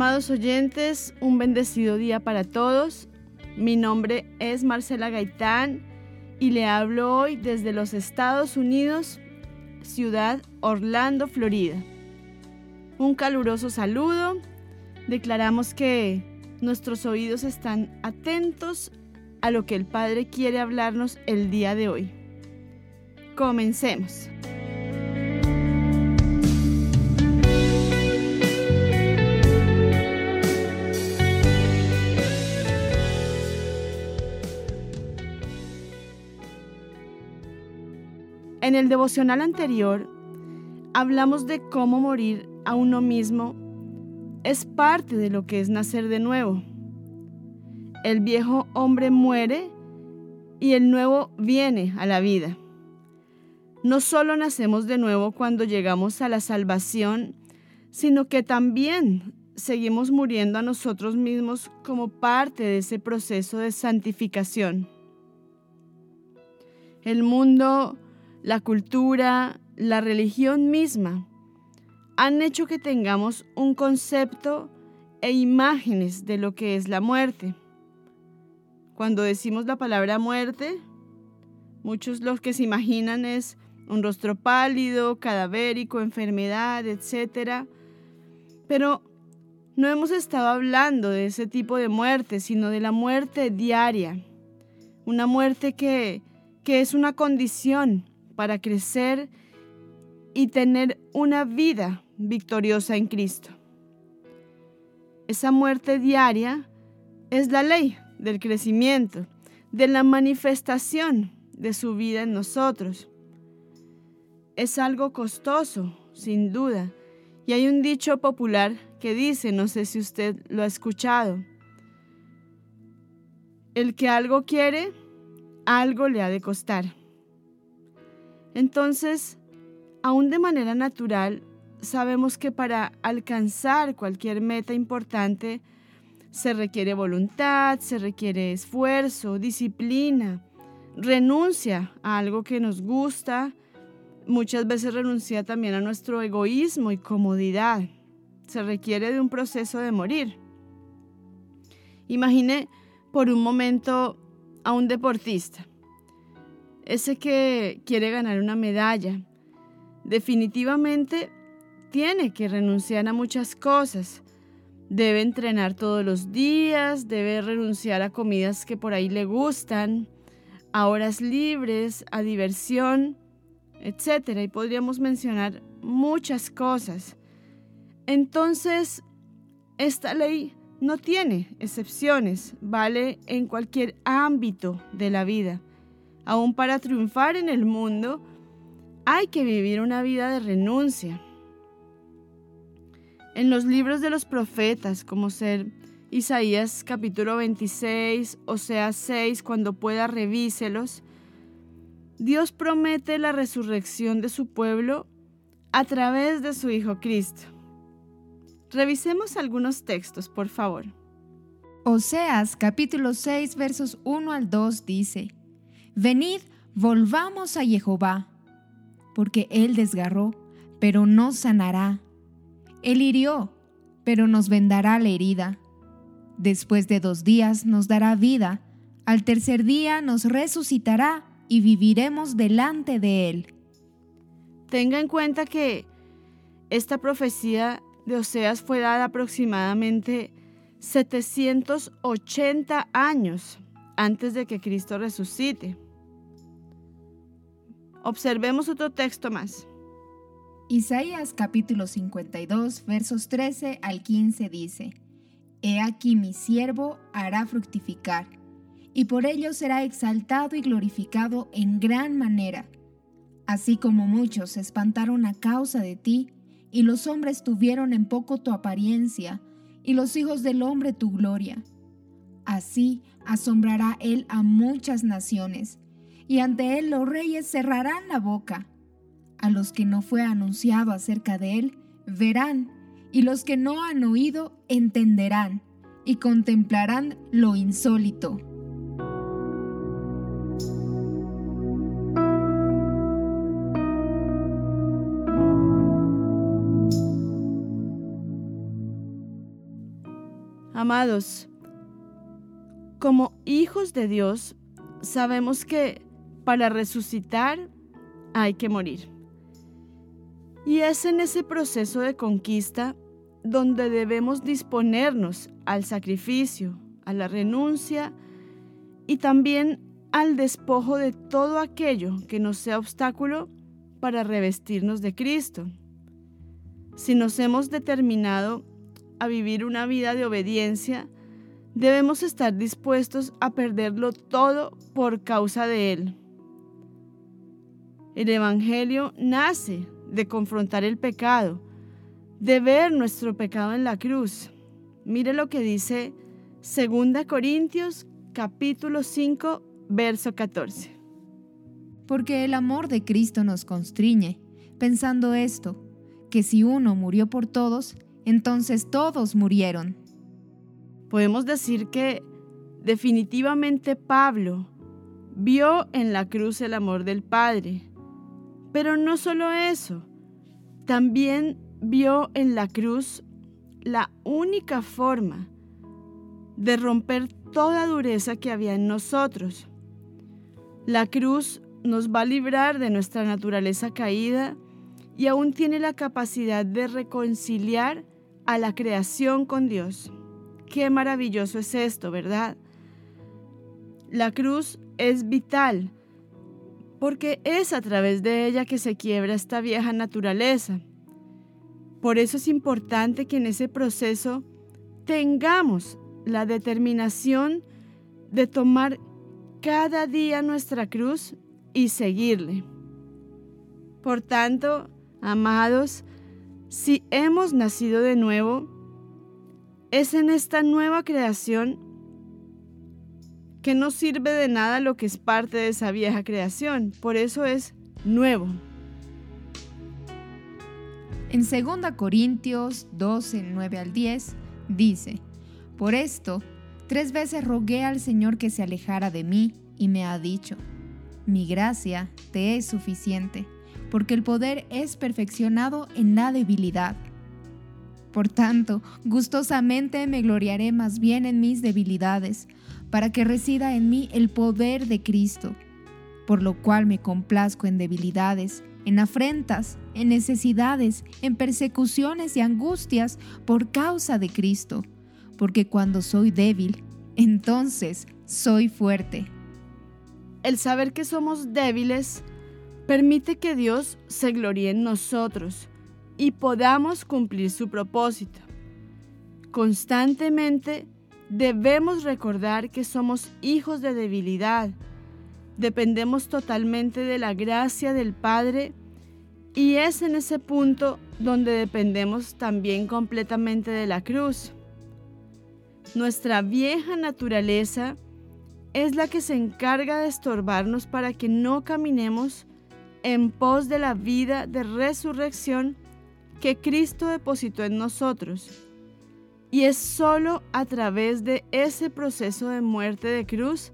Amados oyentes, un bendecido día para todos. Mi nombre es Marcela Gaitán y le hablo hoy desde los Estados Unidos, ciudad Orlando, Florida. Un caluroso saludo. Declaramos que nuestros oídos están atentos a lo que el Padre quiere hablarnos el día de hoy. Comencemos. En el devocional anterior hablamos de cómo morir a uno mismo es parte de lo que es nacer de nuevo. El viejo hombre muere y el nuevo viene a la vida. No solo nacemos de nuevo cuando llegamos a la salvación, sino que también seguimos muriendo a nosotros mismos como parte de ese proceso de santificación. El mundo la cultura, la religión misma han hecho que tengamos un concepto e imágenes de lo que es la muerte. Cuando decimos la palabra muerte, muchos los que se imaginan es un rostro pálido, cadavérico, enfermedad, etc. Pero no hemos estado hablando de ese tipo de muerte, sino de la muerte diaria. Una muerte que, que es una condición para crecer y tener una vida victoriosa en Cristo. Esa muerte diaria es la ley del crecimiento, de la manifestación de su vida en nosotros. Es algo costoso, sin duda, y hay un dicho popular que dice, no sé si usted lo ha escuchado, el que algo quiere, algo le ha de costar. Entonces, aún de manera natural, sabemos que para alcanzar cualquier meta importante se requiere voluntad, se requiere esfuerzo, disciplina, renuncia a algo que nos gusta, muchas veces renuncia también a nuestro egoísmo y comodidad. Se requiere de un proceso de morir. Imagine por un momento a un deportista ese que quiere ganar una medalla, definitivamente tiene que renunciar a muchas cosas. Debe entrenar todos los días, debe renunciar a comidas que por ahí le gustan, a horas libres, a diversión, etc. Y podríamos mencionar muchas cosas. Entonces, esta ley no tiene excepciones, vale en cualquier ámbito de la vida. Aún para triunfar en el mundo, hay que vivir una vida de renuncia. En los libros de los profetas, como ser Isaías capítulo 26, sea 6, cuando pueda revíselos, Dios promete la resurrección de su pueblo a través de su Hijo Cristo. Revisemos algunos textos, por favor. Oseas capítulo 6 versos 1 al 2 dice, Venid, volvamos a Jehová, porque Él desgarró, pero no sanará. Él hirió, pero nos vendará la herida. Después de dos días nos dará vida, al tercer día nos resucitará y viviremos delante de Él. Tenga en cuenta que esta profecía de Oseas fue dada aproximadamente 780 años antes de que Cristo resucite. Observemos otro texto más. Isaías capítulo 52 versos 13 al 15 dice, He aquí mi siervo hará fructificar, y por ello será exaltado y glorificado en gran manera. Así como muchos se espantaron a causa de ti, y los hombres tuvieron en poco tu apariencia, y los hijos del hombre tu gloria. Así asombrará él a muchas naciones, y ante él los reyes cerrarán la boca. A los que no fue anunciado acerca de él, verán, y los que no han oído, entenderán, y contemplarán lo insólito. Amados, como hijos de Dios, sabemos que para resucitar hay que morir. Y es en ese proceso de conquista donde debemos disponernos al sacrificio, a la renuncia y también al despojo de todo aquello que nos sea obstáculo para revestirnos de Cristo. Si nos hemos determinado a vivir una vida de obediencia, debemos estar dispuestos a perderlo todo por causa de Él. El Evangelio nace de confrontar el pecado, de ver nuestro pecado en la cruz. Mire lo que dice 2 Corintios capítulo 5, verso 14. Porque el amor de Cristo nos constriñe, pensando esto, que si uno murió por todos, entonces todos murieron. Podemos decir que definitivamente Pablo vio en la cruz el amor del Padre. Pero no solo eso, también vio en la cruz la única forma de romper toda dureza que había en nosotros. La cruz nos va a librar de nuestra naturaleza caída y aún tiene la capacidad de reconciliar a la creación con Dios. Qué maravilloso es esto, ¿verdad? La cruz es vital porque es a través de ella que se quiebra esta vieja naturaleza. Por eso es importante que en ese proceso tengamos la determinación de tomar cada día nuestra cruz y seguirle. Por tanto, amados, si hemos nacido de nuevo, es en esta nueva creación que no sirve de nada lo que es parte de esa vieja creación. Por eso es nuevo. En 2 Corintios 12, 9 al 10 dice, Por esto, tres veces rogué al Señor que se alejara de mí y me ha dicho, Mi gracia te es suficiente porque el poder es perfeccionado en la debilidad. Por tanto, gustosamente me gloriaré más bien en mis debilidades, para que resida en mí el poder de Cristo, por lo cual me complazco en debilidades, en afrentas, en necesidades, en persecuciones y angustias por causa de Cristo, porque cuando soy débil, entonces soy fuerte. El saber que somos débiles Permite que Dios se gloríe en nosotros y podamos cumplir su propósito. Constantemente debemos recordar que somos hijos de debilidad, dependemos totalmente de la gracia del Padre y es en ese punto donde dependemos también completamente de la cruz. Nuestra vieja naturaleza es la que se encarga de estorbarnos para que no caminemos en pos de la vida de resurrección que Cristo depositó en nosotros. Y es solo a través de ese proceso de muerte de cruz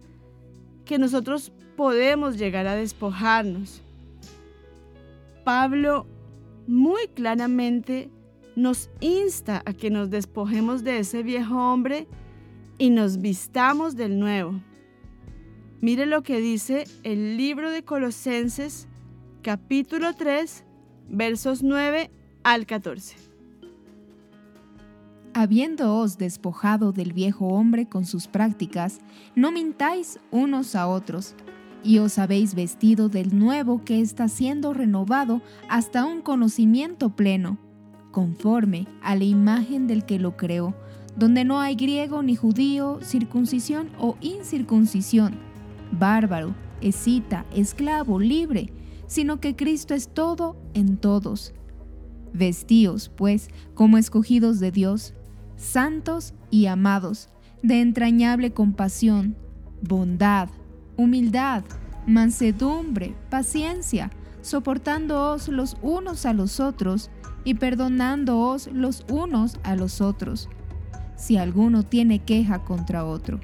que nosotros podemos llegar a despojarnos. Pablo muy claramente nos insta a que nos despojemos de ese viejo hombre y nos vistamos del nuevo. Mire lo que dice el libro de Colosenses capítulo 3, versos 9 al 14. Habiéndoos despojado del viejo hombre con sus prácticas, no mintáis unos a otros, y os habéis vestido del nuevo que está siendo renovado hasta un conocimiento pleno, conforme a la imagen del que lo creó, donde no hay griego ni judío, circuncisión o incircuncisión, bárbaro, escita, esclavo, libre, sino que Cristo es todo en todos. Vestíos, pues, como escogidos de Dios, santos y amados, de entrañable compasión, bondad, humildad, mansedumbre, paciencia, soportándoos los unos a los otros y perdonándoos los unos a los otros, si alguno tiene queja contra otro.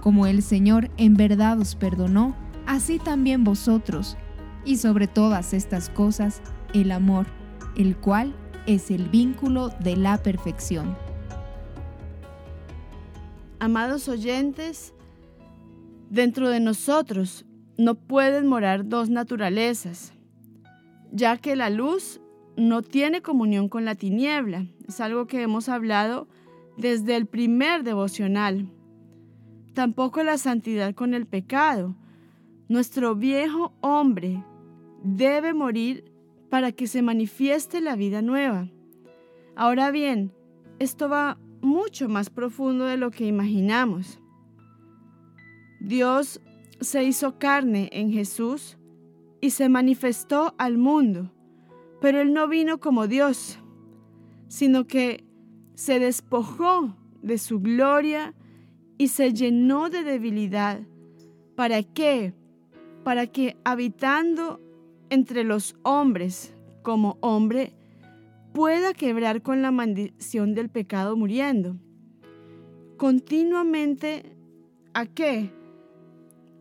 Como el Señor en verdad os perdonó, así también vosotros, y sobre todas estas cosas, el amor, el cual es el vínculo de la perfección. Amados oyentes, dentro de nosotros no pueden morar dos naturalezas, ya que la luz no tiene comunión con la tiniebla. Es algo que hemos hablado desde el primer devocional. Tampoco la santidad con el pecado. Nuestro viejo hombre debe morir para que se manifieste la vida nueva. Ahora bien, esto va mucho más profundo de lo que imaginamos. Dios se hizo carne en Jesús y se manifestó al mundo, pero Él no vino como Dios, sino que se despojó de su gloria y se llenó de debilidad. ¿Para qué? Para que habitando entre los hombres como hombre, pueda quebrar con la maldición del pecado muriendo. Continuamente, ¿a qué?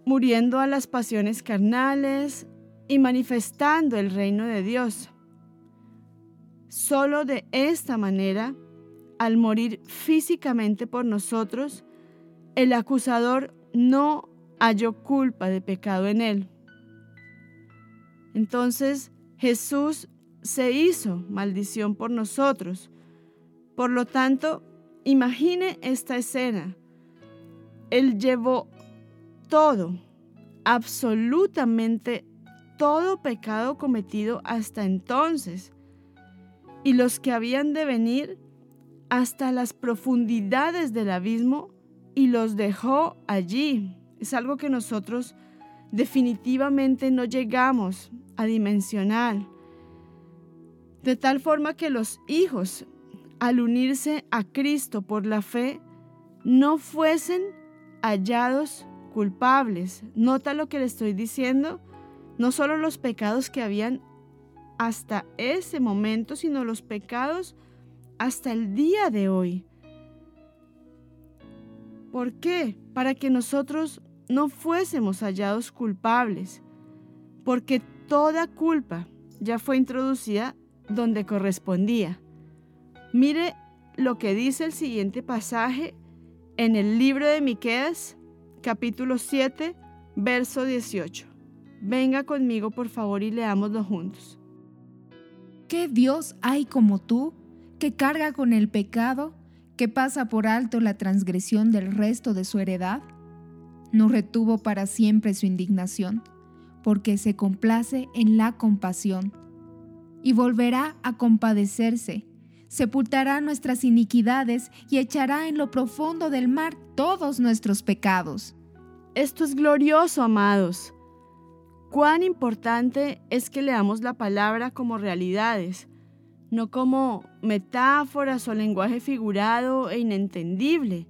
Muriendo a las pasiones carnales y manifestando el reino de Dios. Solo de esta manera, al morir físicamente por nosotros, el acusador no halló culpa de pecado en él. Entonces Jesús se hizo maldición por nosotros. Por lo tanto, imagine esta escena. Él llevó todo, absolutamente todo pecado cometido hasta entonces, y los que habían de venir hasta las profundidades del abismo y los dejó allí. Es algo que nosotros definitivamente no llegamos a dimensionar. De tal forma que los hijos, al unirse a Cristo por la fe, no fuesen hallados culpables. Nota lo que le estoy diciendo. No solo los pecados que habían hasta ese momento, sino los pecados hasta el día de hoy. ¿Por qué? Para que nosotros no fuésemos hallados culpables, porque toda culpa ya fue introducida donde correspondía. Mire lo que dice el siguiente pasaje en el libro de Miqueas, capítulo 7, verso 18. Venga conmigo, por favor, y leámoslo juntos. ¿Qué Dios hay como tú que carga con el pecado, que pasa por alto la transgresión del resto de su heredad? No retuvo para siempre su indignación, porque se complace en la compasión, y volverá a compadecerse, sepultará nuestras iniquidades y echará en lo profundo del mar todos nuestros pecados. Esto es glorioso, amados. Cuán importante es que leamos la palabra como realidades, no como metáforas o lenguaje figurado e inentendible.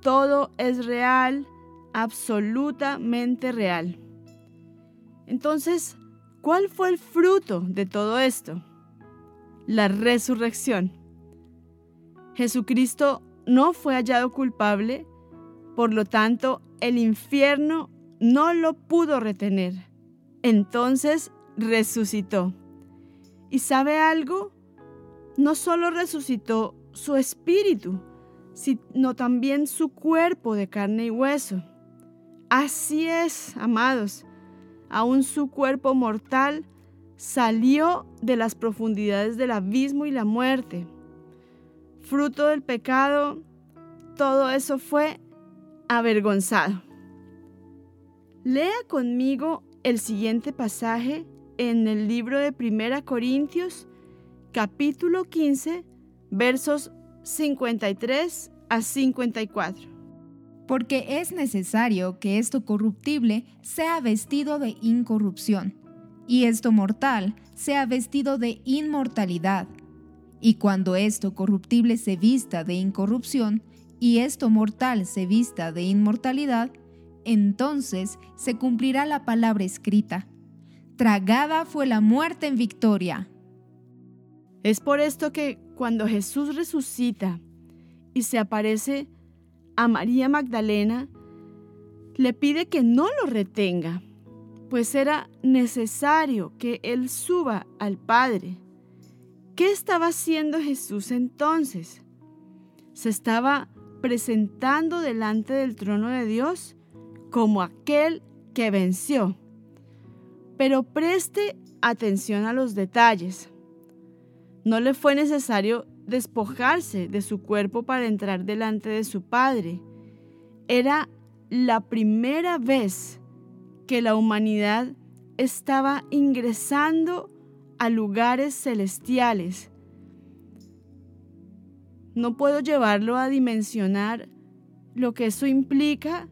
Todo es real, absolutamente real. Entonces, ¿cuál fue el fruto de todo esto? La resurrección. Jesucristo no fue hallado culpable, por lo tanto, el infierno no lo pudo retener. Entonces resucitó. ¿Y sabe algo? No solo resucitó su espíritu, sino también su cuerpo de carne y hueso. Así es, amados, aún su cuerpo mortal salió de las profundidades del abismo y la muerte. Fruto del pecado, todo eso fue avergonzado. Lea conmigo el siguiente pasaje en el libro de Primera Corintios, capítulo 15, versos 53 a 54. Porque es necesario que esto corruptible sea vestido de incorrupción, y esto mortal sea vestido de inmortalidad. Y cuando esto corruptible se vista de incorrupción, y esto mortal se vista de inmortalidad, entonces se cumplirá la palabra escrita. Tragada fue la muerte en victoria. Es por esto que cuando Jesús resucita y se aparece a María Magdalena, le pide que no lo retenga, pues era necesario que él suba al Padre. ¿Qué estaba haciendo Jesús entonces? Se estaba presentando delante del trono de Dios como aquel que venció. Pero preste atención a los detalles. No le fue necesario despojarse de su cuerpo para entrar delante de su Padre. Era la primera vez que la humanidad estaba ingresando a lugares celestiales. No puedo llevarlo a dimensionar lo que eso implica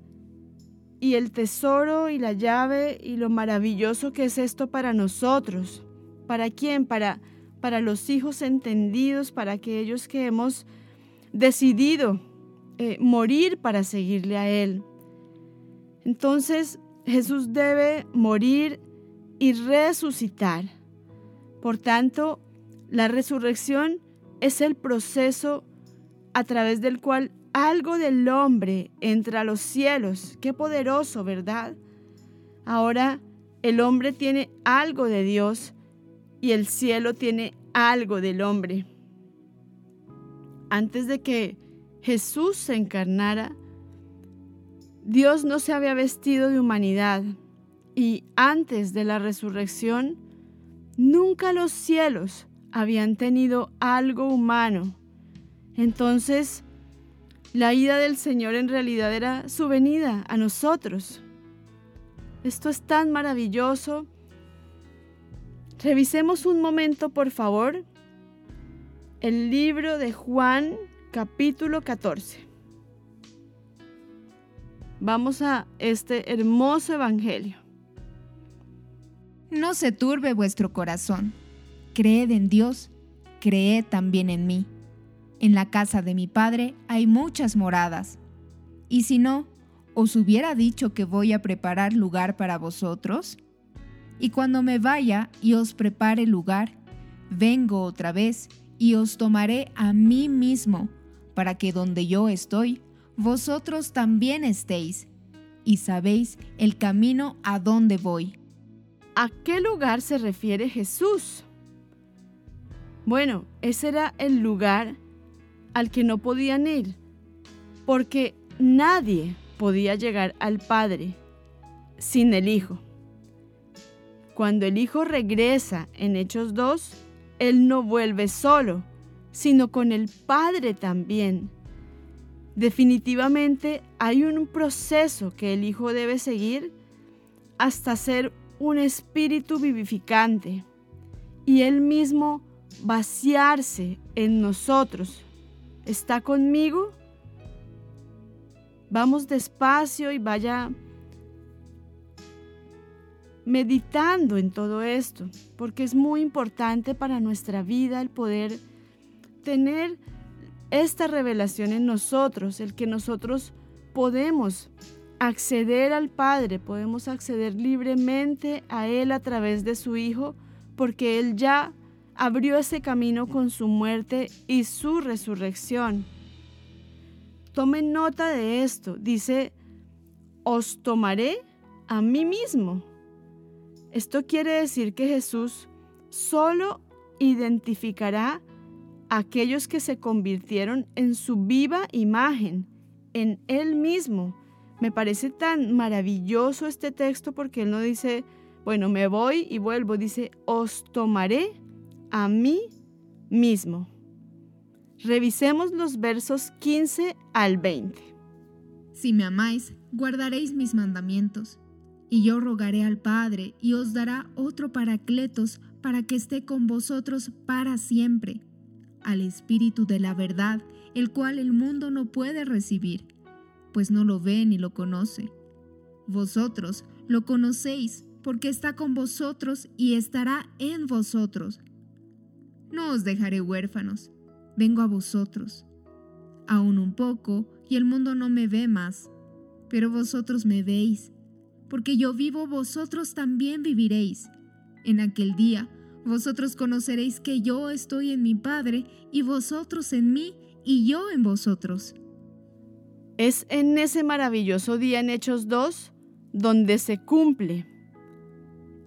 y el tesoro y la llave y lo maravilloso que es esto para nosotros. ¿Para quién? Para, para los hijos entendidos, para aquellos que hemos decidido eh, morir para seguirle a Él. Entonces Jesús debe morir y resucitar. Por tanto, la resurrección es el proceso a través del cual algo del hombre entra a los cielos. Qué poderoso, ¿verdad? Ahora el hombre tiene algo de Dios y el cielo tiene algo del hombre. Antes de que Jesús se encarnara, Dios no se había vestido de humanidad y antes de la resurrección, nunca los cielos habían tenido algo humano. Entonces, la ida del Señor en realidad era su venida a nosotros. Esto es tan maravilloso. Revisemos un momento, por favor, el libro de Juan capítulo 14. Vamos a este hermoso evangelio. No se turbe vuestro corazón. Creed en Dios, creed también en mí. En la casa de mi Padre hay muchas moradas. Y si no, ¿os hubiera dicho que voy a preparar lugar para vosotros? Y cuando me vaya y os prepare lugar, vengo otra vez y os tomaré a mí mismo, para que donde yo estoy, vosotros también estéis, y sabéis el camino a donde voy. ¿A qué lugar se refiere Jesús? Bueno, ese era el lugar al que no podían ir, porque nadie podía llegar al Padre sin el Hijo. Cuando el Hijo regresa en Hechos 2, Él no vuelve solo, sino con el Padre también. Definitivamente hay un proceso que el Hijo debe seguir hasta ser un espíritu vivificante y Él mismo vaciarse en nosotros ¿Está conmigo? Vamos despacio y vaya meditando en todo esto, porque es muy importante para nuestra vida el poder tener esta revelación en nosotros, el que nosotros podemos acceder al Padre, podemos acceder libremente a Él a través de su Hijo, porque Él ya abrió ese camino con su muerte y su resurrección. Tomen nota de esto. Dice, os tomaré a mí mismo. Esto quiere decir que Jesús solo identificará a aquellos que se convirtieron en su viva imagen, en Él mismo. Me parece tan maravilloso este texto porque Él no dice, bueno, me voy y vuelvo, dice, os tomaré a mí mismo. Revisemos los versos 15 al 20. Si me amáis, guardaréis mis mandamientos, Y yo rogaré al Padre, y os dará otro Paracletos para que esté con vosotros para siempre, al Espíritu de la verdad, el cual el mundo no puede recibir, pues no lo ve ni lo conoce. Vosotros lo conocéis, porque está con vosotros y estará en vosotros. No os dejaré huérfanos, vengo a vosotros. Aún un poco, y el mundo no me ve más, pero vosotros me veis porque yo vivo, vosotros también viviréis. En aquel día, vosotros conoceréis que yo estoy en mi Padre, y vosotros en mí, y yo en vosotros. Es en ese maravilloso día en Hechos 2 donde se cumple.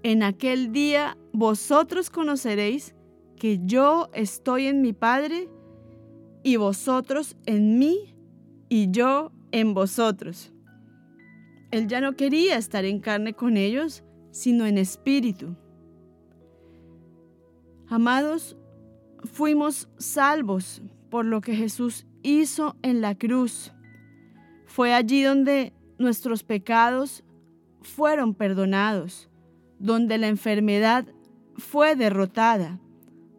En aquel día vosotros conoceréis que yo estoy en mi Padre, y vosotros en mí, y yo en vosotros. Él ya no quería estar en carne con ellos, sino en espíritu. Amados, fuimos salvos por lo que Jesús hizo en la cruz. Fue allí donde nuestros pecados fueron perdonados, donde la enfermedad fue derrotada,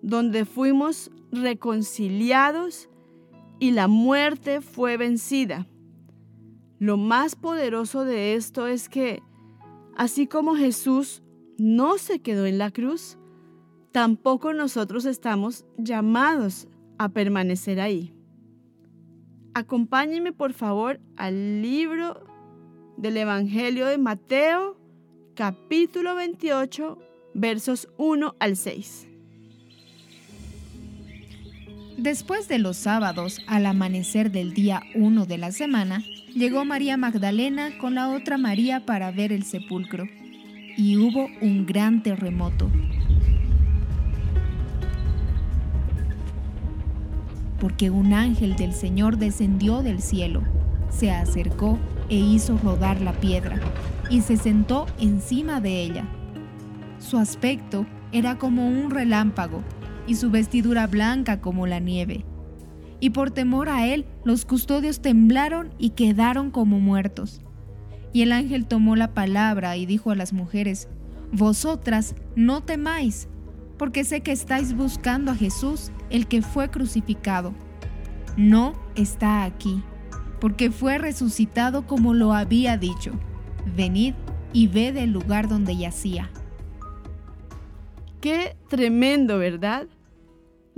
donde fuimos reconciliados y la muerte fue vencida. Lo más poderoso de esto es que, así como Jesús no se quedó en la cruz, tampoco nosotros estamos llamados a permanecer ahí. Acompáñenme por favor al libro del Evangelio de Mateo, capítulo 28, versos 1 al 6. Después de los sábados, al amanecer del día 1 de la semana, llegó María Magdalena con la otra María para ver el sepulcro, y hubo un gran terremoto. Porque un ángel del Señor descendió del cielo, se acercó e hizo rodar la piedra, y se sentó encima de ella. Su aspecto era como un relámpago, y su vestidura blanca como la nieve y por temor a él los custodios temblaron y quedaron como muertos. Y el ángel tomó la palabra y dijo a las mujeres, Vosotras no temáis, porque sé que estáis buscando a Jesús, el que fue crucificado. No está aquí, porque fue resucitado como lo había dicho. Venid y ved el lugar donde yacía. Qué tremendo, ¿verdad?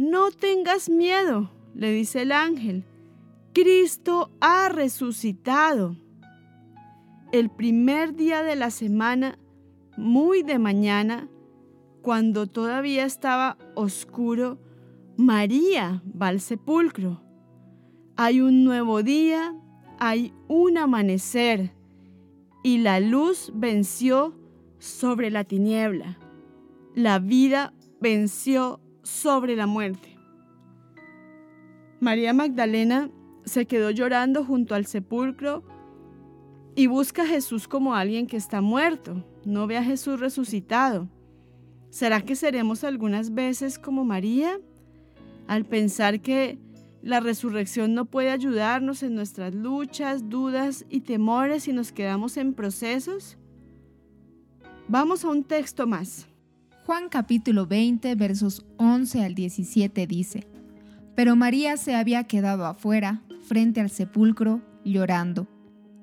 No tengas miedo le dice el ángel, Cristo ha resucitado. El primer día de la semana, muy de mañana, cuando todavía estaba oscuro, María va al sepulcro. Hay un nuevo día, hay un amanecer, y la luz venció sobre la tiniebla. La vida venció sobre la muerte. María Magdalena se quedó llorando junto al sepulcro y busca a Jesús como alguien que está muerto, no ve a Jesús resucitado. ¿Será que seremos algunas veces como María al pensar que la resurrección no puede ayudarnos en nuestras luchas, dudas y temores si nos quedamos en procesos? Vamos a un texto más. Juan capítulo 20 versos 11 al 17 dice, pero María se había quedado afuera, frente al sepulcro, llorando.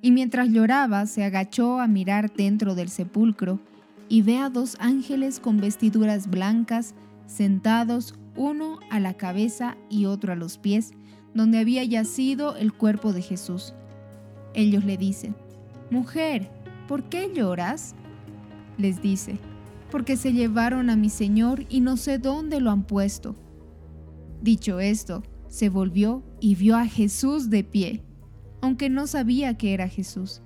Y mientras lloraba, se agachó a mirar dentro del sepulcro y ve a dos ángeles con vestiduras blancas sentados uno a la cabeza y otro a los pies, donde había yacido el cuerpo de Jesús. Ellos le dicen, Mujer, ¿por qué lloras? Les dice, porque se llevaron a mi Señor y no sé dónde lo han puesto. Dicho esto, se volvió y vio a Jesús de pie, aunque no sabía que era Jesús.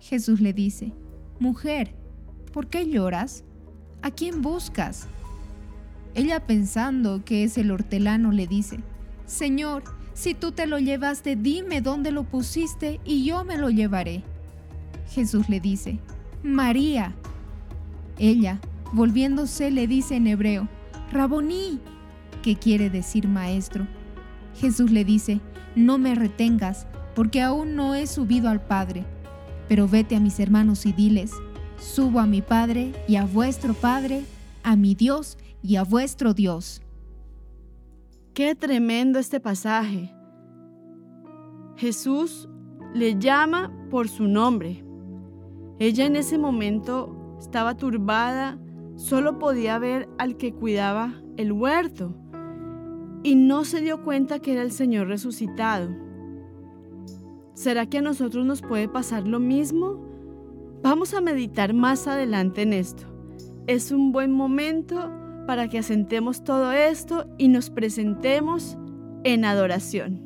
Jesús le dice, Mujer, ¿por qué lloras? ¿A quién buscas? Ella pensando que es el hortelano le dice, Señor, si tú te lo llevaste, dime dónde lo pusiste y yo me lo llevaré. Jesús le dice, María. Ella, volviéndose, le dice en hebreo, Raboní, ¿Qué quiere decir maestro. Jesús le dice, no me retengas, porque aún no he subido al Padre, pero vete a mis hermanos y diles, subo a mi Padre y a vuestro Padre, a mi Dios y a vuestro Dios. Qué tremendo este pasaje. Jesús le llama por su nombre. Ella en ese momento estaba turbada, solo podía ver al que cuidaba el huerto y no se dio cuenta que era el Señor resucitado. ¿Será que a nosotros nos puede pasar lo mismo? Vamos a meditar más adelante en esto. Es un buen momento para que asentemos todo esto y nos presentemos en adoración.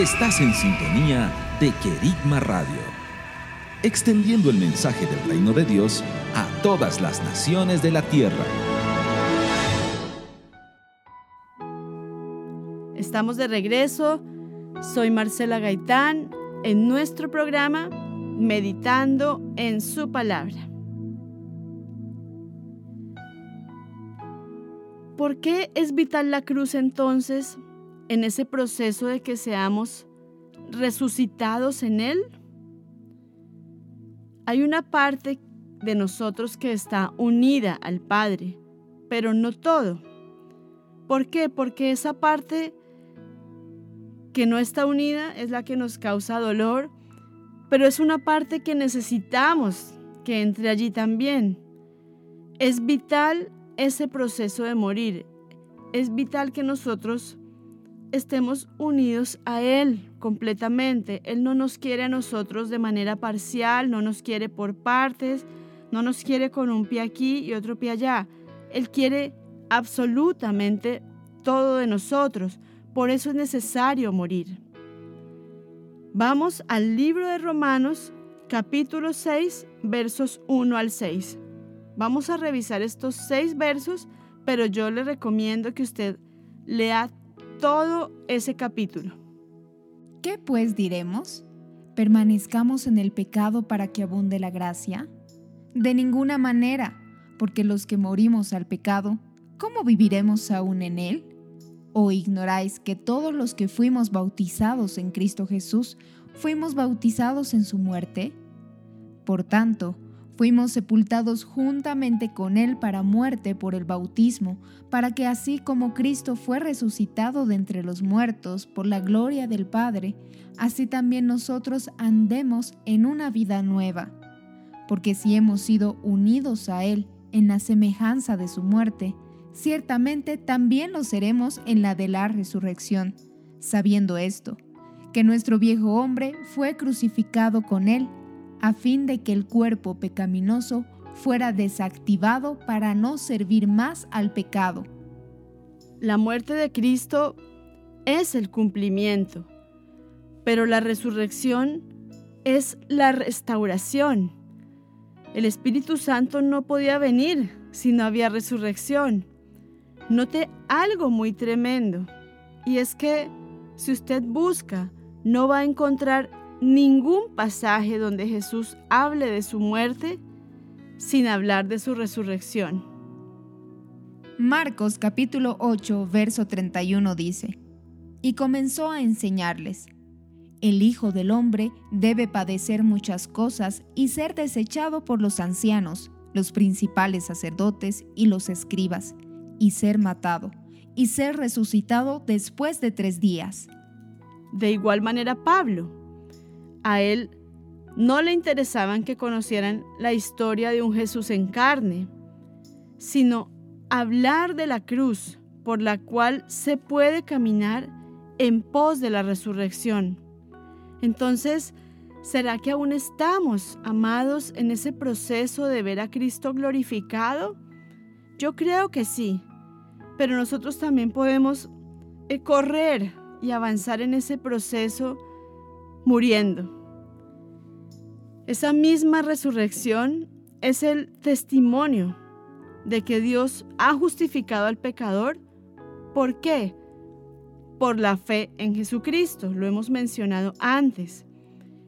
Estás en sintonía de Querigma Radio, extendiendo el mensaje del reino de Dios a todas las naciones de la tierra. Estamos de regreso. Soy Marcela Gaitán en nuestro programa Meditando en su palabra. ¿Por qué es vital la cruz entonces en ese proceso de que seamos resucitados en Él? Hay una parte de nosotros que está unida al Padre, pero no todo. ¿Por qué? Porque esa parte que no está unida es la que nos causa dolor, pero es una parte que necesitamos que entre allí también. Es vital ese proceso de morir. Es vital que nosotros estemos unidos a Él completamente. Él no nos quiere a nosotros de manera parcial, no nos quiere por partes, no nos quiere con un pie aquí y otro pie allá. Él quiere absolutamente todo de nosotros. Por eso es necesario morir. Vamos al libro de Romanos, capítulo 6, versos 1 al 6. Vamos a revisar estos seis versos, pero yo le recomiendo que usted lea todo ese capítulo. ¿Qué pues diremos? ¿Permanezcamos en el pecado para que abunde la gracia? De ninguna manera, porque los que morimos al pecado, ¿cómo viviremos aún en él? ¿O ignoráis que todos los que fuimos bautizados en Cristo Jesús fuimos bautizados en su muerte? Por tanto, Fuimos sepultados juntamente con Él para muerte por el bautismo, para que así como Cristo fue resucitado de entre los muertos por la gloria del Padre, así también nosotros andemos en una vida nueva. Porque si hemos sido unidos a Él en la semejanza de su muerte, ciertamente también lo seremos en la de la resurrección, sabiendo esto, que nuestro viejo hombre fue crucificado con Él, a fin de que el cuerpo pecaminoso fuera desactivado para no servir más al pecado. La muerte de Cristo es el cumplimiento, pero la resurrección es la restauración. El Espíritu Santo no podía venir si no había resurrección. Note algo muy tremendo, y es que si usted busca, no va a encontrar ningún pasaje donde Jesús hable de su muerte sin hablar de su resurrección. Marcos capítulo 8, verso 31 dice, Y comenzó a enseñarles, El Hijo del Hombre debe padecer muchas cosas y ser desechado por los ancianos, los principales sacerdotes y los escribas, y ser matado, y ser resucitado después de tres días. De igual manera Pablo. A él no le interesaban que conocieran la historia de un Jesús en carne, sino hablar de la cruz por la cual se puede caminar en pos de la resurrección. Entonces, ¿será que aún estamos, amados, en ese proceso de ver a Cristo glorificado? Yo creo que sí, pero nosotros también podemos eh, correr y avanzar en ese proceso muriendo. Esa misma resurrección es el testimonio de que Dios ha justificado al pecador. ¿Por qué? Por la fe en Jesucristo, lo hemos mencionado antes.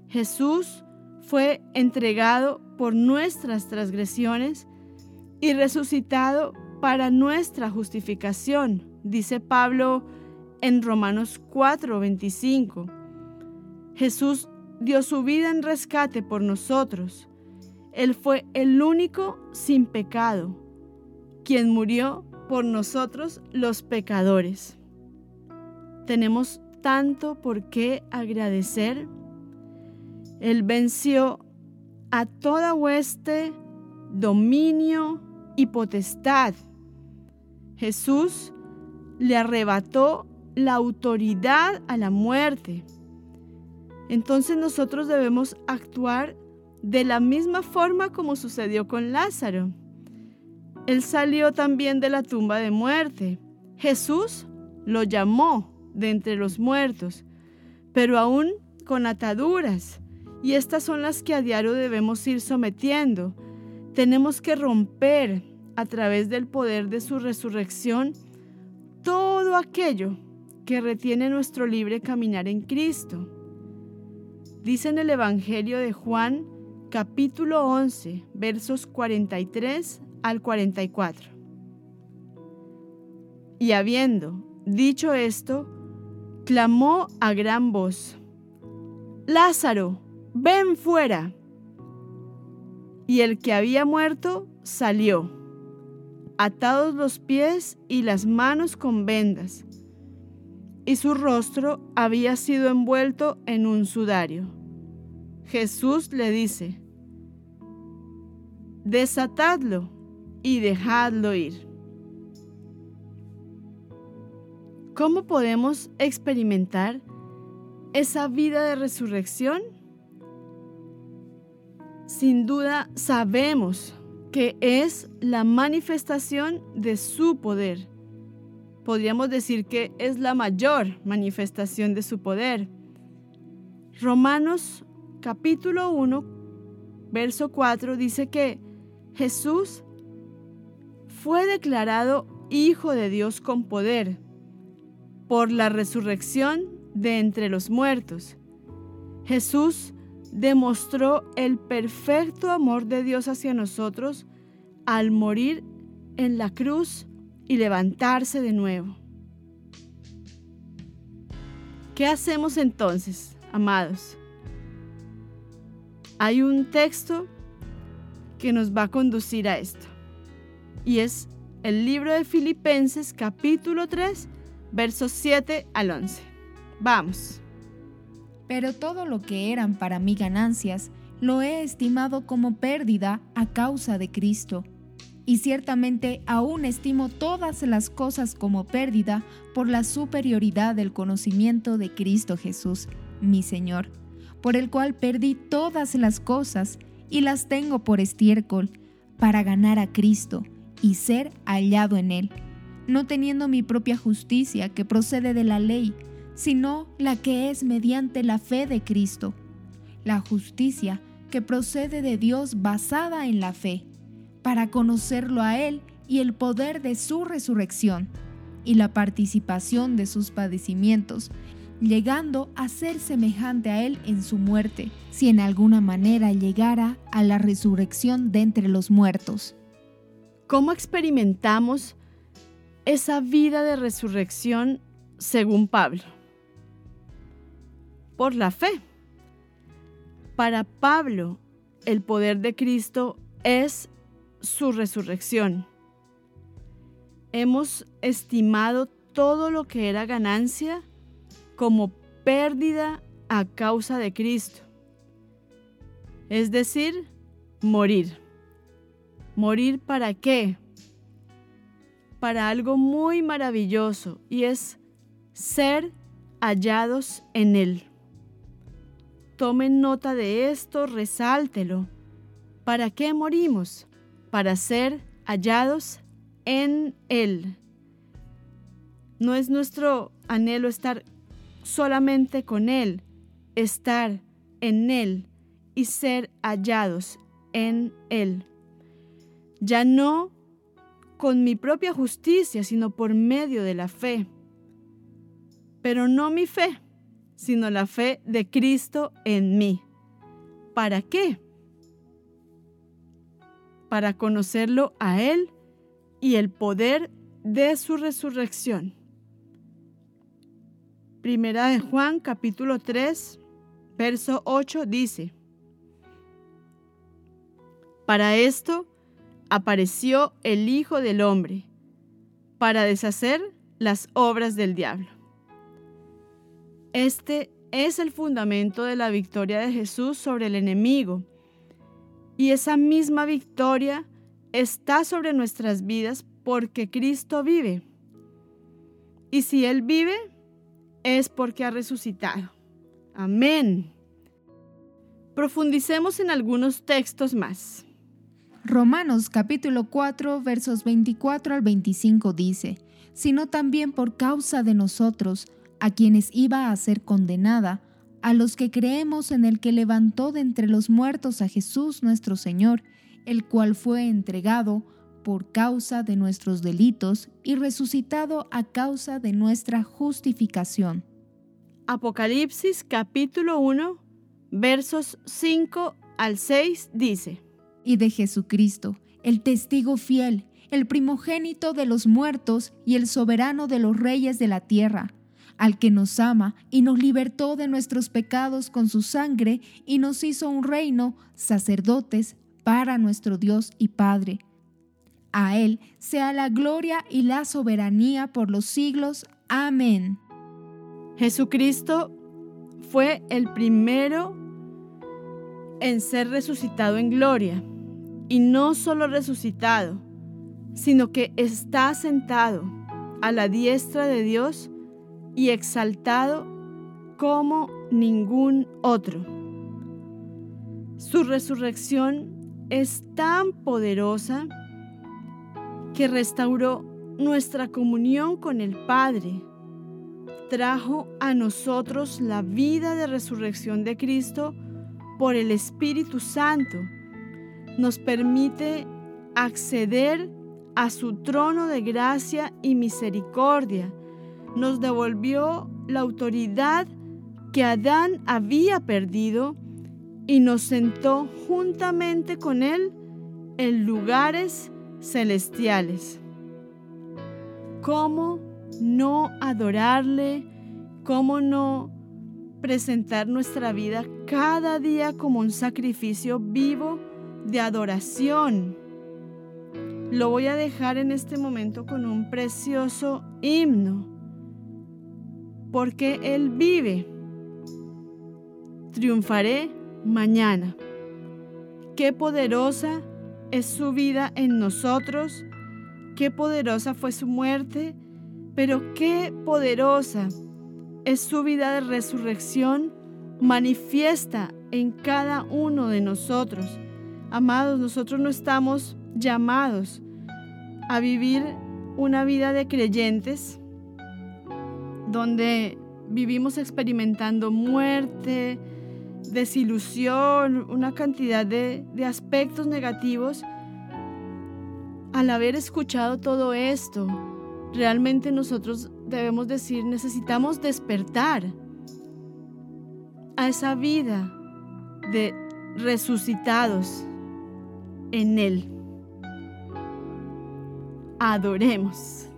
Jesús fue entregado por nuestras transgresiones y resucitado para nuestra justificación, dice Pablo en Romanos 4:25. Jesús dio su vida en rescate por nosotros. Él fue el único sin pecado, quien murió por nosotros los pecadores. Tenemos tanto por qué agradecer. Él venció a toda hueste, dominio y potestad. Jesús le arrebató la autoridad a la muerte. Entonces nosotros debemos actuar de la misma forma como sucedió con Lázaro. Él salió también de la tumba de muerte. Jesús lo llamó de entre los muertos, pero aún con ataduras. Y estas son las que a diario debemos ir sometiendo. Tenemos que romper a través del poder de su resurrección todo aquello que retiene nuestro libre caminar en Cristo. Dice en el Evangelio de Juan capítulo 11 versos 43 al 44. Y habiendo dicho esto, clamó a gran voz, Lázaro, ven fuera. Y el que había muerto salió, atados los pies y las manos con vendas, y su rostro había sido envuelto en un sudario. Jesús le dice, desatadlo y dejadlo ir. ¿Cómo podemos experimentar esa vida de resurrección? Sin duda sabemos que es la manifestación de su poder. Podríamos decir que es la mayor manifestación de su poder. Romanos capítulo 1, verso 4 dice que Jesús fue declarado Hijo de Dios con poder por la resurrección de entre los muertos. Jesús demostró el perfecto amor de Dios hacia nosotros al morir en la cruz y levantarse de nuevo. ¿Qué hacemos entonces, amados? Hay un texto que nos va a conducir a esto. Y es el libro de Filipenses capítulo 3, versos 7 al 11. Vamos. Pero todo lo que eran para mí ganancias, lo he estimado como pérdida a causa de Cristo. Y ciertamente aún estimo todas las cosas como pérdida por la superioridad del conocimiento de Cristo Jesús, mi Señor, por el cual perdí todas las cosas y las tengo por estiércol, para ganar a Cristo y ser hallado en Él, no teniendo mi propia justicia que procede de la ley, sino la que es mediante la fe de Cristo, la justicia que procede de Dios basada en la fe, para conocerlo a Él y el poder de su resurrección, y la participación de sus padecimientos, llegando a ser semejante a Él en su muerte, si en alguna manera llegara a la resurrección de entre los muertos. ¿Cómo experimentamos esa vida de resurrección según Pablo? Por la fe. Para Pablo, el poder de Cristo es su resurrección. Hemos estimado todo lo que era ganancia como pérdida a causa de Cristo. Es decir, morir. ¿Morir para qué? Para algo muy maravilloso y es ser hallados en Él. Tomen nota de esto, resáltelo. ¿Para qué morimos? Para ser hallados en Él. No es nuestro anhelo estar solamente con Él, estar en Él y ser hallados en Él. Ya no con mi propia justicia, sino por medio de la fe. Pero no mi fe, sino la fe de Cristo en mí. ¿Para qué? Para conocerlo a Él y el poder de su resurrección. Primera de Juan capítulo 3, verso 8 dice, Para esto apareció el Hijo del Hombre, para deshacer las obras del diablo. Este es el fundamento de la victoria de Jesús sobre el enemigo, y esa misma victoria está sobre nuestras vidas porque Cristo vive. Y si Él vive, es porque ha resucitado. Amén. Profundicemos en algunos textos más. Romanos capítulo 4 versos 24 al 25 dice, sino también por causa de nosotros, a quienes iba a ser condenada, a los que creemos en el que levantó de entre los muertos a Jesús nuestro Señor, el cual fue entregado por causa de nuestros delitos y resucitado a causa de nuestra justificación. Apocalipsis capítulo 1 versos 5 al 6 dice, y de Jesucristo, el testigo fiel, el primogénito de los muertos y el soberano de los reyes de la tierra, al que nos ama y nos libertó de nuestros pecados con su sangre y nos hizo un reino, sacerdotes, para nuestro Dios y Padre. A Él sea la gloria y la soberanía por los siglos. Amén. Jesucristo fue el primero en ser resucitado en gloria. Y no solo resucitado, sino que está sentado a la diestra de Dios y exaltado como ningún otro. Su resurrección es tan poderosa que restauró nuestra comunión con el Padre, trajo a nosotros la vida de resurrección de Cristo por el Espíritu Santo, nos permite acceder a su trono de gracia y misericordia, nos devolvió la autoridad que Adán había perdido y nos sentó juntamente con él en lugares celestiales. ¿Cómo no adorarle? ¿Cómo no presentar nuestra vida cada día como un sacrificio vivo, de adoración. Lo voy a dejar en este momento con un precioso himno, porque Él vive. Triunfaré mañana. Qué poderosa es su vida en nosotros, qué poderosa fue su muerte, pero qué poderosa es su vida de resurrección manifiesta en cada uno de nosotros. Amados, nosotros no estamos llamados a vivir una vida de creyentes donde vivimos experimentando muerte, desilusión, una cantidad de, aspectos negativos. Al haber escuchado todo esto, realmente nosotros debemos decir, necesitamos despertar a esa vida de resucitados en Él. Adoremos.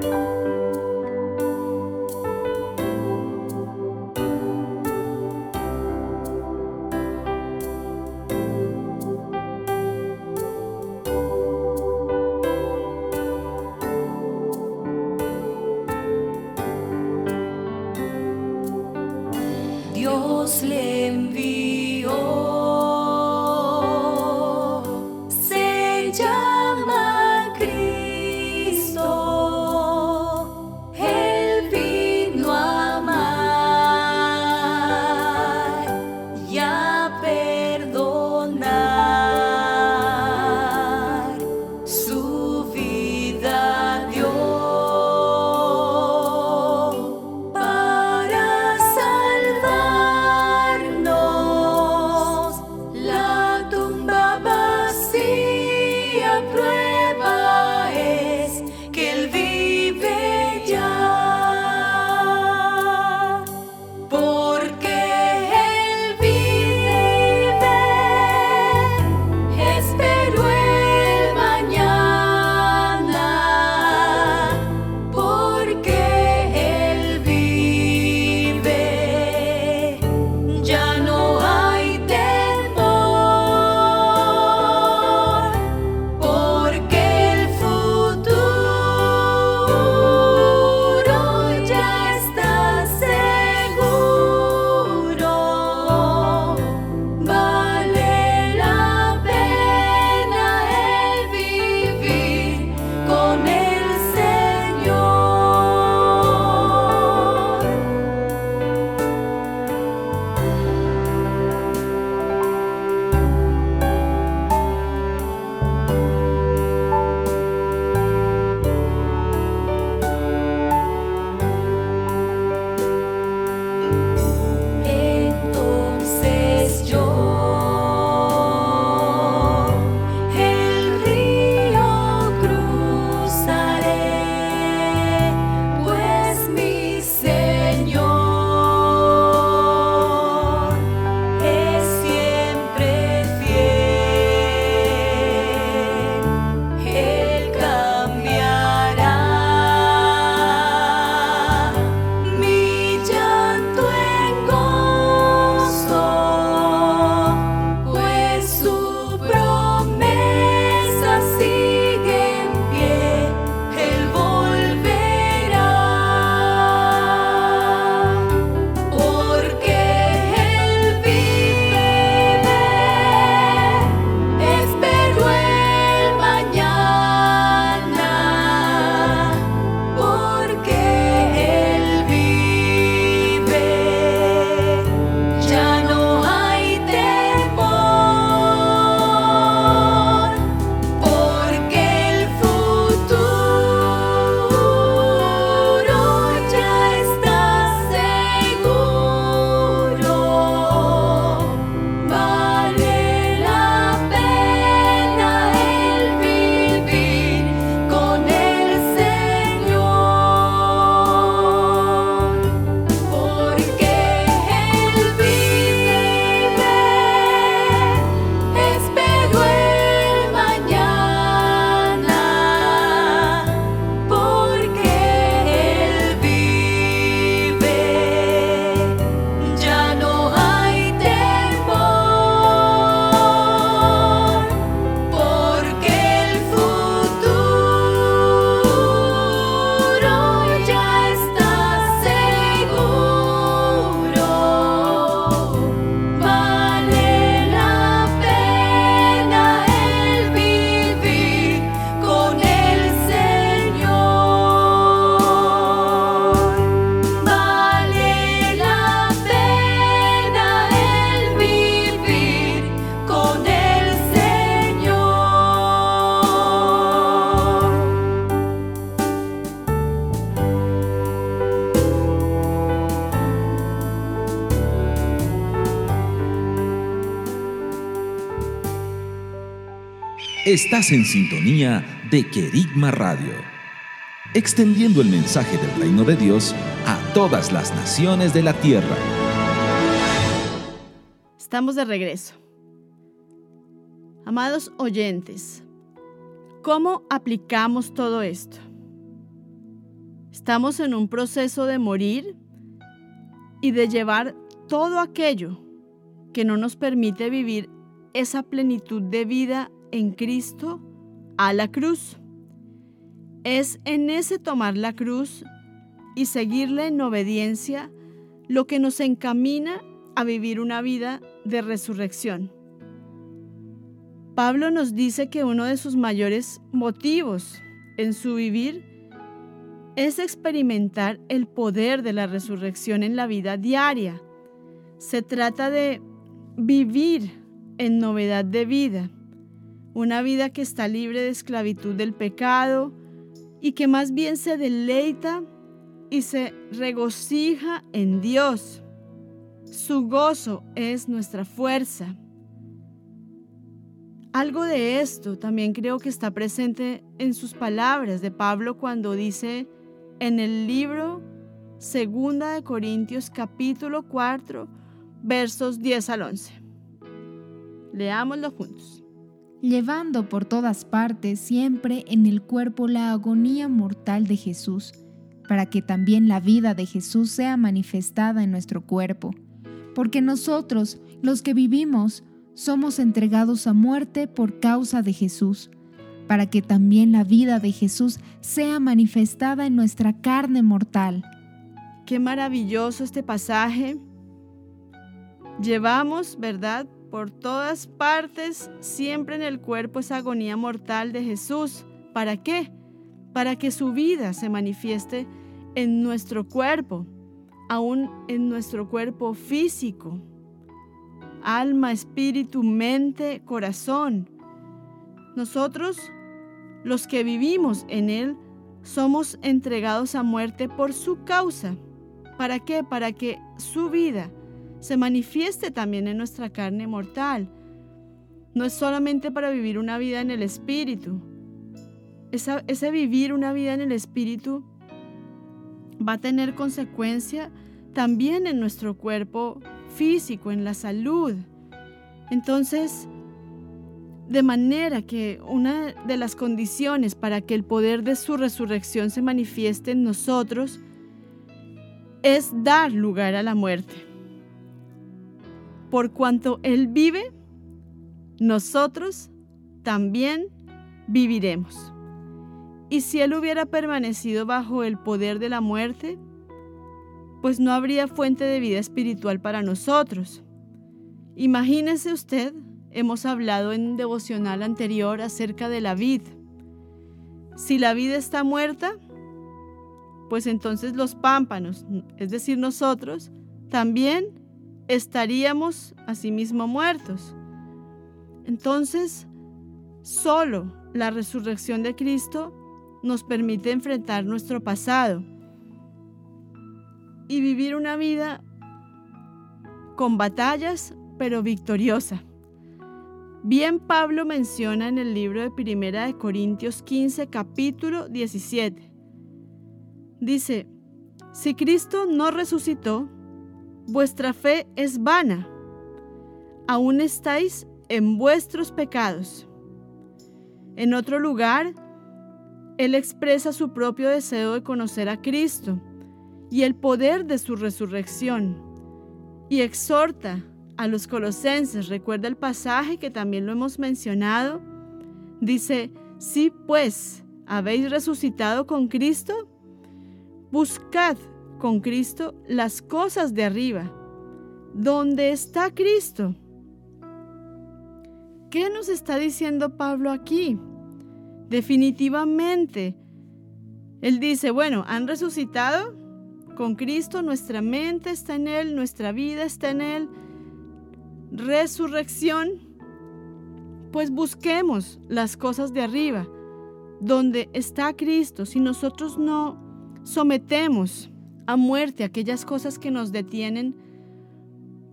Dios le Estás en sintonía de Querigma Radio, extendiendo el mensaje del reino de Dios a todas las naciones de la tierra. Estamos de regreso. Amados oyentes, ¿cómo aplicamos todo esto? Estamos en un proceso de morir y de llevar todo aquello que no nos permite vivir esa plenitud de vida en Cristo a la cruz. Es en ese tomar la cruz y seguirle en obediencia lo que nos encamina a vivir una vida de resurrección. Pablo nos dice que uno de sus mayores motivos en su vivir es experimentar el poder de la resurrección en la vida diaria. Se trata de vivir en novedad de vida, una vida que está libre de esclavitud del pecado y que más bien se deleita y se regocija en Dios. Su gozo es nuestra fuerza. Algo de esto también creo que está presente en sus palabras de Pablo cuando dice en el libro Segunda de Corintios capítulo 4 versos 10 al 11. Leámoslo juntos. Llevando por todas partes siempre en el cuerpo la agonía mortal de Jesús, para que también la vida de Jesús sea manifestada en nuestro cuerpo. Porque nosotros, los que vivimos, somos entregados a muerte por causa de Jesús, para que también la vida de Jesús sea manifestada en nuestra carne mortal. Qué maravilloso este pasaje. Llevamos, ¿verdad? Por todas partes, siempre en el cuerpo esa agonía mortal de Jesús. ¿Para qué? Para que su vida se manifieste en nuestro cuerpo, aún en nuestro cuerpo físico. Alma, espíritu, mente, corazón. Nosotros, los que vivimos en Él, somos entregados a muerte por su causa. ¿Para qué? Para que su vida se manifieste también en nuestra carne mortal. No es solamente para vivir una vida en el espíritu. Esa- ese vivir una vida en el espíritu va a tener consecuencia también en nuestro cuerpo físico, en la salud. Entonces, de manera que una de las condiciones para que el poder de su resurrección se manifieste en nosotros es dar lugar a la muerte. Por cuanto Él vive, nosotros también viviremos. Y si Él hubiera permanecido bajo el poder de la muerte, pues no habría fuente de vida espiritual para nosotros. Imagínese usted, hemos hablado en un devocional anterior acerca de la vid. Si la vida está muerta, pues entonces los pámpanos, es decir, nosotros, también estaríamos asimismo muertos. Entonces, solo la resurrección de Cristo nos permite enfrentar nuestro pasado y vivir una vida con batallas, pero victoriosa. Bien Pablo menciona en el libro de Primera de Corintios 15, capítulo 17. Dice, si Cristo no resucitó, vuestra fe es vana. Aún estáis en vuestros pecados. En otro lugar, él expresa su propio deseo de conocer a Cristo y el poder de su resurrección y exhorta a los colosenses, recuerda el pasaje que también lo hemos mencionado, dice, si pues habéis resucitado con Cristo, buscad con Cristo las cosas de arriba, donde está Cristo. ¿Qué nos está diciendo Pablo aquí? Definitivamente, él dice, bueno, han resucitado con Cristo, nuestra mente está en Él, nuestra vida está en Él, resurrección, pues busquemos las cosas de arriba, donde está Cristo. Si nosotros no sometemos a muerte aquellas cosas que nos detienen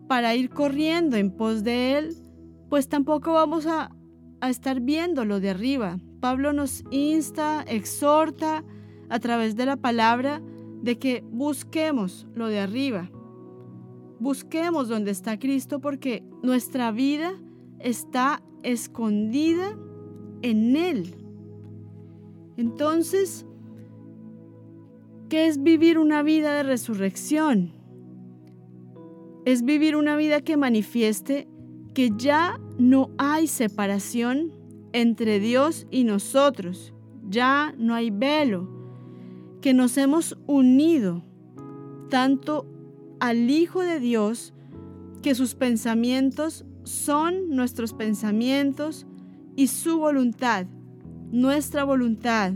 para ir corriendo en pos de Él, pues tampoco vamos a a estar viendo lo de arriba. Pablo nos insta, exhorta a través de la palabra de que busquemos lo de arriba. Busquemos donde está Cristo porque nuestra vida está escondida en Él. Entonces, ¿qué es vivir una vida de resurrección? Es vivir una vida que manifieste que ya no hay separación entre Dios y nosotros, ya no hay velo, que nos hemos unido tanto al Hijo de Dios que sus pensamientos son nuestros pensamientos y su voluntad, nuestra voluntad,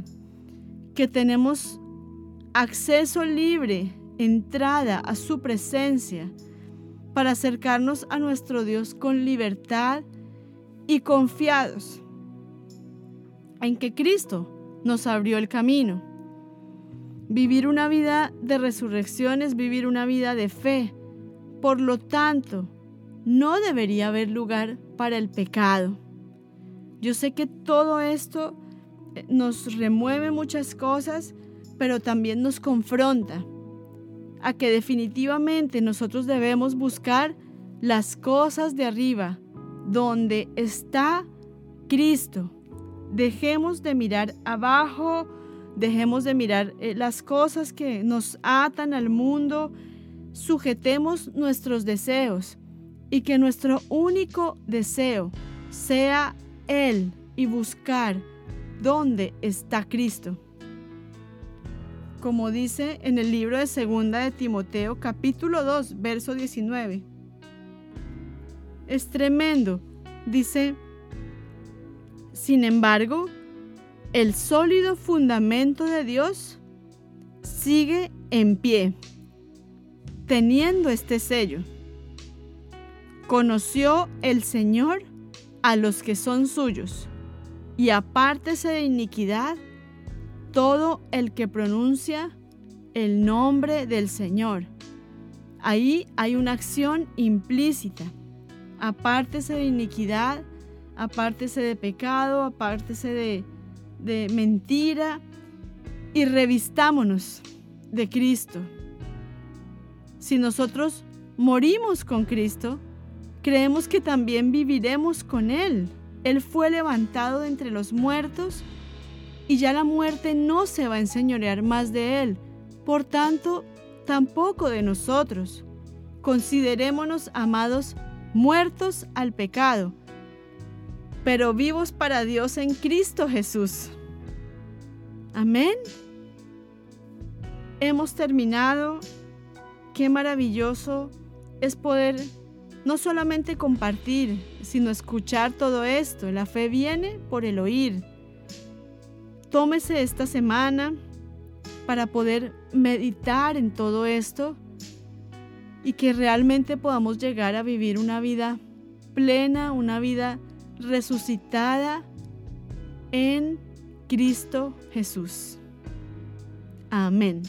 que tenemos acceso libre, entrada a su presencia para acercarnos a nuestro Dios con libertad y confiados en que Cristo nos abrió el camino. Vivir una vida de resurrección es vivir una vida de fe. Por lo tanto, no debería haber lugar para el pecado. Yo sé que todo esto eh, nos remueve muchas cosas, pero también nos confronta a que definitivamente nosotros debemos buscar las cosas de arriba, donde está Cristo. Dejemos de mirar abajo, dejemos de mirar eh, las cosas que nos atan al mundo, sujetemos nuestros deseos y que nuestro único deseo sea Él y buscar dónde está Cristo. Como dice en el libro de Segunda de Timoteo capítulo 2, verso 19. Es tremendo. Dice, sin embargo, el sólido fundamento de Dios sigue en pie, teniendo este sello. Conoció el Señor a los que son suyos, y apártese de iniquidad todo el que pronuncia el nombre del Señor. Ahí hay una acción implícita. Apártese de iniquidad, apártese de pecado, apártese de, de mentira y revistámonos de Cristo. Si nosotros morimos con Cristo, creemos que también viviremos con Él. Él fue levantado de entre los muertos y ya la muerte no se va a enseñorear más de Él. Por tanto, tampoco de nosotros. Considerémonos, amados, muertos al pecado, pero vivos para Dios en Cristo Jesús. Amén. Hemos terminado. Qué maravilloso es poder no solamente compartir, sino escuchar todo esto. La fe viene por el oír. Tómese esta semana para poder meditar en todo esto y que realmente podamos llegar a vivir una vida plena, una vida resucitada en Cristo Jesús. Amén.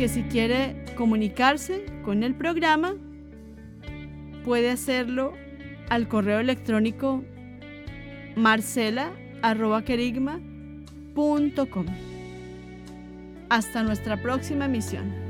Que si quiere comunicarse con el programa, puede hacerlo al correo electrónico marcela.querigma.com. Hasta nuestra próxima emisión.